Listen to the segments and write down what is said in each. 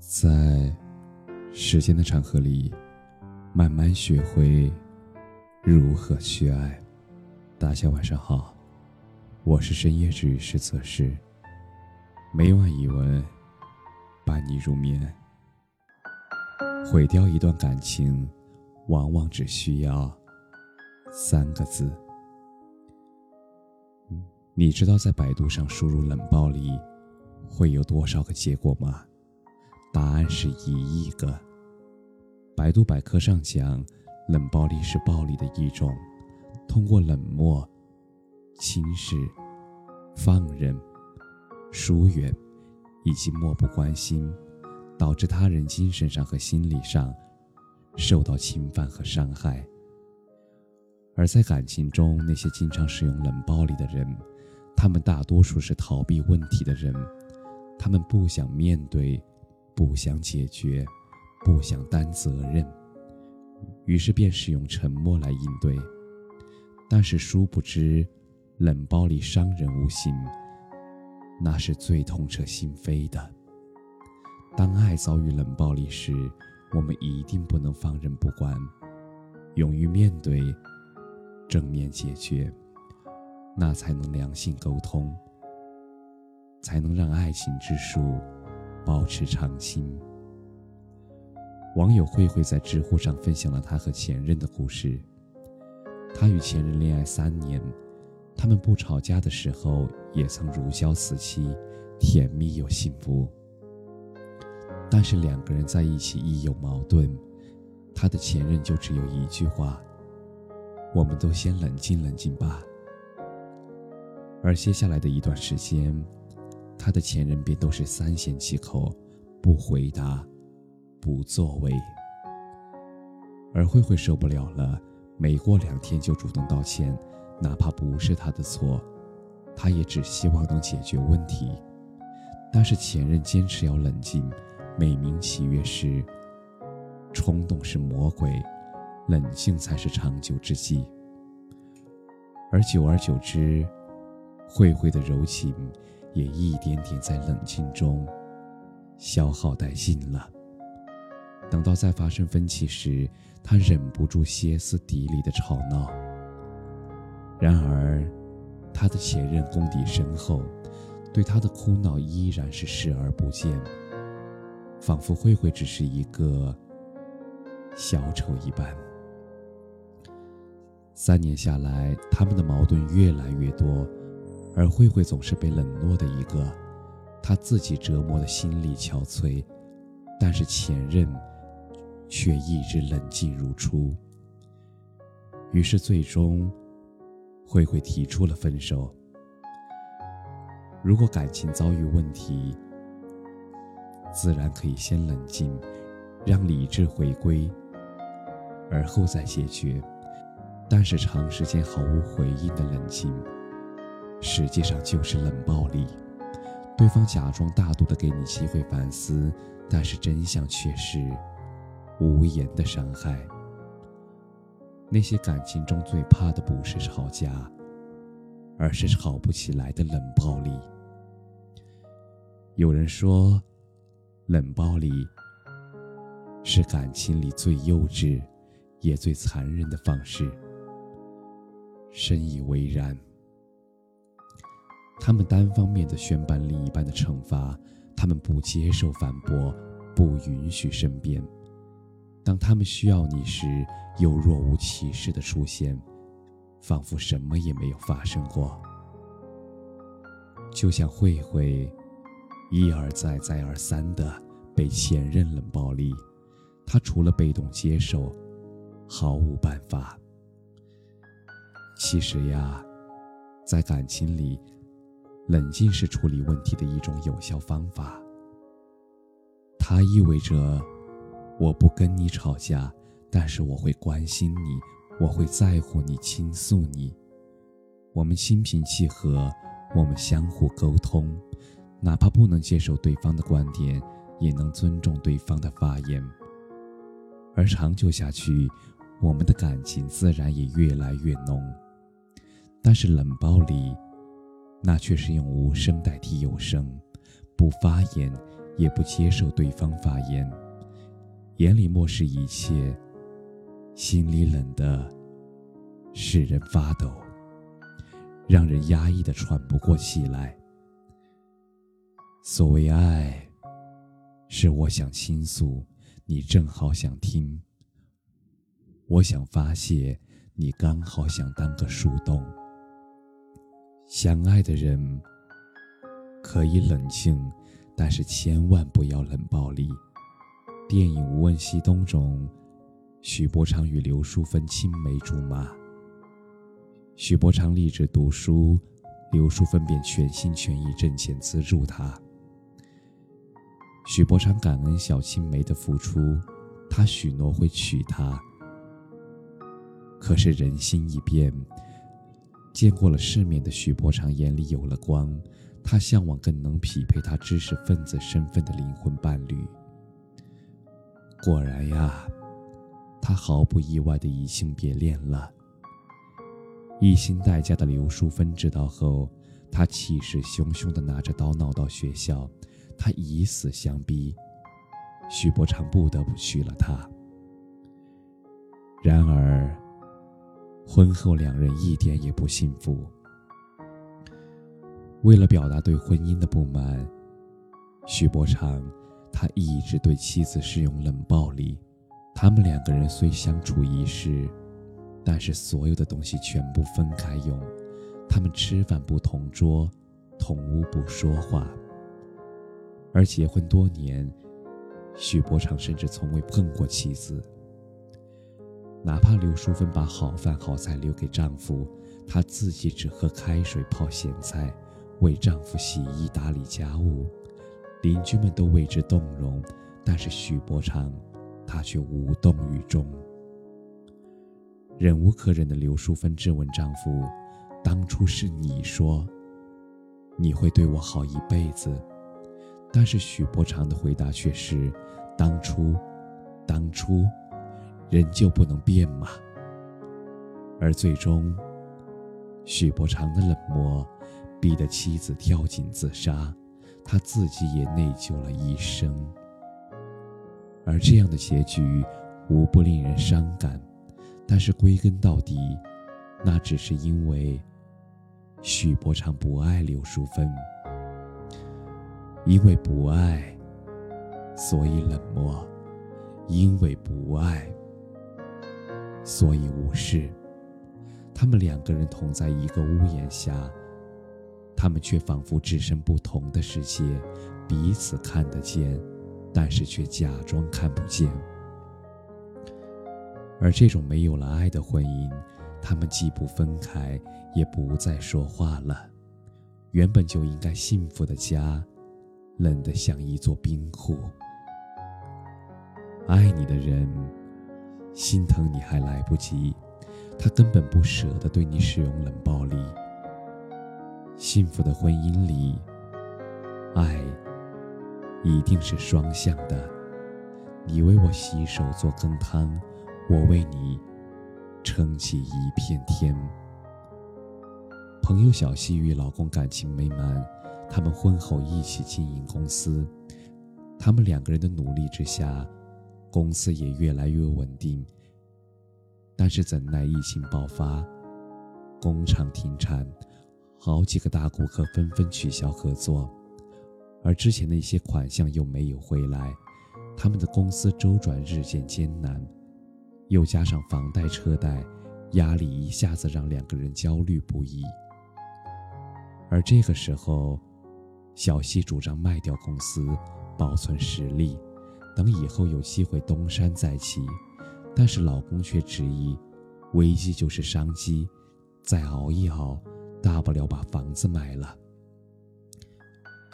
在时间的长河里，慢慢学会如何去爱。大家晚上好，我是深夜治愈师泽师。每晚一文伴你入眠。毁掉一段感情，往往只需要三个字。你知道在百度上输入“冷暴力”会有多少个结果吗？答案是一亿个。百度百科上讲，冷暴力是暴力的一种，通过冷漠、轻视、放任、疏远以及漠不关心，导致他人精神上和心理上受到侵犯和伤害。而在感情中，那些经常使用冷暴力的人，他们大多数是逃避问题的人，他们不想面对。不想解决，不想担责任，于是便使用沉默来应对。但是殊不知，冷暴力伤人无形，那是最痛彻心扉的。当爱遭遇冷暴力时，我们一定不能放任不管，勇于面对，正面解决，那才能良性沟通，才能让爱情之树。保持长心。网友慧慧在知乎上分享了她和前任的故事。她与前任恋爱三年，他们不吵架的时候也曾如胶似漆，甜蜜又幸福。但是两个人在一起一有矛盾，他的前任就只有一句话：“我们都先冷静冷静吧。”而接下来的一段时间。他的前任便都是三缄其口，不回答，不作为。而慧慧受不了了，每过两天就主动道歉，哪怕不是他的错，他也只希望能解决问题。但是前任坚持要冷静，美名其曰是冲动是魔鬼，冷静才是长久之计。而久而久之，慧慧的柔情。也一点点在冷静中消耗殆尽了。等到再发生分歧时，他忍不住歇斯底里的吵闹。然而，他的前任功底深厚，对他的哭闹依然是视而不见，仿佛慧慧只是一个小丑一般。三年下来，他们的矛盾越来越多。而慧慧总是被冷落的一个，她自己折磨的心力憔悴，但是前任却一直冷静如初。于是最终，慧慧提出了分手。如果感情遭遇问题，自然可以先冷静，让理智回归，而后再解决。但是长时间毫无回应的冷静。实际上就是冷暴力，对方假装大度的给你机会反思，但是真相却是无言的伤害。那些感情中最怕的不是吵架，而是吵不起来的冷暴力。有人说，冷暴力是感情里最幼稚，也最残忍的方式。深以为然。他们单方面的宣判另一半的惩罚，他们不接受反驳，不允许申辩。当他们需要你时，又若无其事的出现，仿佛什么也没有发生过。就像慧慧，一而再、再而三的被前任冷暴力，她除了被动接受，毫无办法。其实呀，在感情里。冷静是处理问题的一种有效方法。它意味着，我不跟你吵架，但是我会关心你，我会在乎你，倾诉你。我们心平气和，我们相互沟通，哪怕不能接受对方的观点，也能尊重对方的发言。而长久下去，我们的感情自然也越来越浓。但是冷暴力。那却是用无声代替有声，不发言也不接受对方发言，眼里漠视一切，心里冷的使人发抖，让人压抑的喘不过气来。所谓爱，是我想倾诉，你正好想听；我想发泄，你刚好想当个树洞。相爱的人可以冷静。但是千万不要冷暴力。电影《无问西东》中，许伯常与刘淑芬青梅竹马。许伯常立志读书，刘淑芬便全心全意挣钱资助他。许伯常感恩小青梅的付出，他许诺会娶她。可是人心已变，见过了世面的许伯常眼里有了光。他向往更能匹配他知识分子身份的灵魂伴侣。果然呀，他毫不意外的移情别恋了。一心待嫁的刘淑芬知道后，她气势汹汹的拿着刀闹到学校，她以死相逼，许伯常不得不娶了她。然而，婚后两人一点也不幸福。为了表达对婚姻的不满，许伯常他一直对妻子使用冷暴力。他们两个人虽相处一室，但是所有的东西全部分开用。他们吃饭不同桌，同屋不说话。而结婚多年，许伯常甚至从未碰过妻子。哪怕刘淑芬把好饭好菜留给丈夫，她自己只喝开水泡咸菜。为丈夫洗衣打理家务，邻居们都为之动容，但是许伯常，他却无动于衷。忍无可忍的刘淑芬质问丈夫：“当初是你说，你会对我好一辈子。”但是许伯常的回答却是：“当初，当初，人就不能变吗？”而最终，许伯常的冷漠。逼得妻子跳井自杀，他自己也内疚了一生。而这样的结局无不令人伤感，但是归根到底，那只是因为许伯常不爱刘淑芬，因为不爱，所以冷漠；因为不爱，所以无视。他们两个人同在一个屋檐下。他们却仿佛置身不同的世界，彼此看得见，但是却假装看不见。而这种没有了爱的婚姻，他们既不分开，也不再说话了。原本就应该幸福的家，冷得像一座冰库。爱你的人，心疼你还来不及，他根本不舍得对你使用冷暴力。幸福的婚姻里，爱一定是双向的。你为我洗手做羹汤，我为你撑起一片天。朋友小西与老公感情美满，他们婚后一起经营公司。他们两个人的努力之下，公司也越来越稳定。但是怎奈疫情爆发，工厂停产。好几个大顾客纷纷取消合作，而之前的一些款项又没有回来，他们的公司周转日渐艰难，又加上房贷车贷，压力一下子让两个人焦虑不已。而这个时候，小西主张卖掉公司，保存实力，等以后有机会东山再起，但是老公却执意，危机就是商机，再熬一熬。大不了把房子卖了。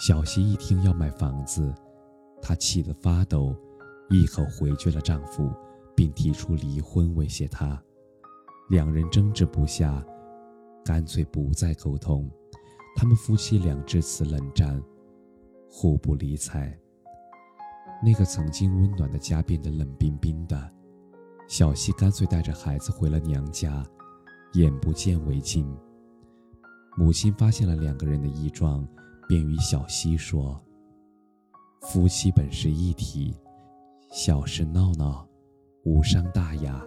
小西一听要卖房子，她气得发抖，一口回绝了丈夫，并提出离婚威胁他。两人争执不下，干脆不再沟通。他们夫妻俩至此冷战，互不理睬。那个曾经温暖的家变得冷冰冰的。小西干脆带着孩子回了娘家，眼不见为净。母亲发现了两个人的异状，便与小西说：“夫妻本是一体，小事闹闹，无伤大雅；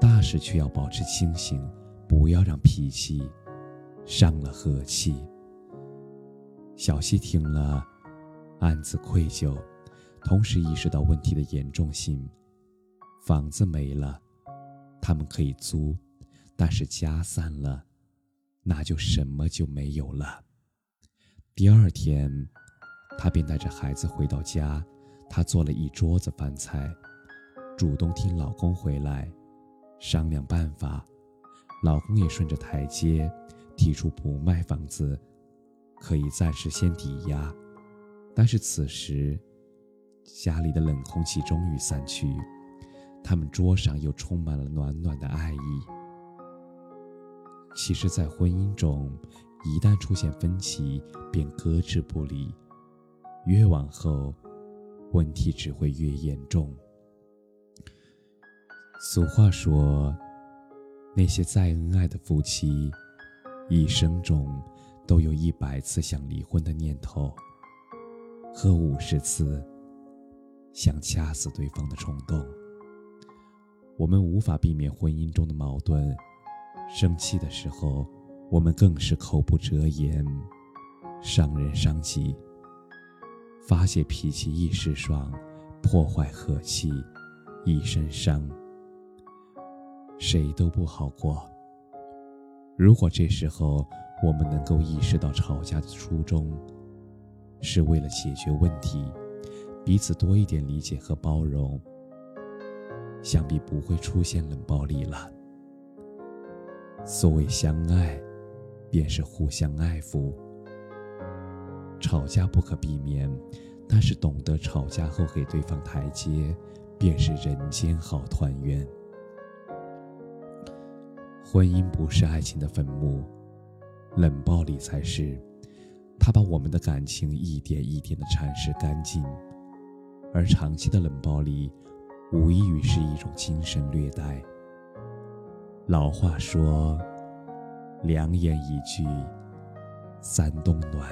大事却要保持清醒，不要让脾气伤了和气。小西听了，暗自愧疚，同时意识到问题的严重性。房子没了，他们可以租，但是家散了，那就什么就没有了。第二天，他便带着孩子回到家，他做了一桌子饭菜，主动听老公回来，商量办法。老公也顺着台阶，提出不卖房子。可以暂时先抵押，但是此时家里的冷空气终于散去，他们桌上又充满了暖暖的爱意。其实，在婚姻中，一旦出现分歧，便搁置不理，越往后，问题只会越严重。俗话说，那些再恩爱的夫妻，一生中。都有一百次想离婚的念头，和五十次想掐死对方的冲动。我们无法避免婚姻中的矛盾，生气的时候，我们更是口不择言，伤人伤己。发泄脾气一时爽，破坏和气一身伤，谁都不好过。如果这时候，我们能够意识到吵架的初衷，是为了解决问题，彼此多一点理解和包容，想必不会出现冷暴力了。所谓相爱，便是互相爱抚。吵架不可避免，但是懂得吵架后给对方台阶，便是人间好团圆。婚姻不是爱情的坟墓。冷暴力才是，他把我们的感情一点一点的蚕食干净，而长期的冷暴力，无异于是一种精神虐待。老话说：“两言一句，三冬暖。”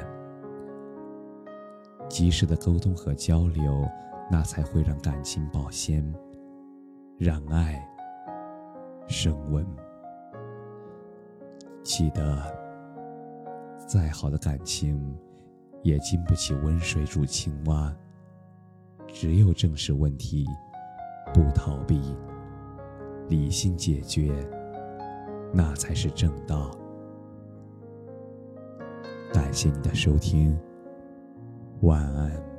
及时的沟通和交流，那才会让感情保鲜，让爱升温。记得。再好的感情，也经不起温水煮青蛙。只有正视问题，不逃避，理性解决，那才是正道。感谢你的收听，晚安。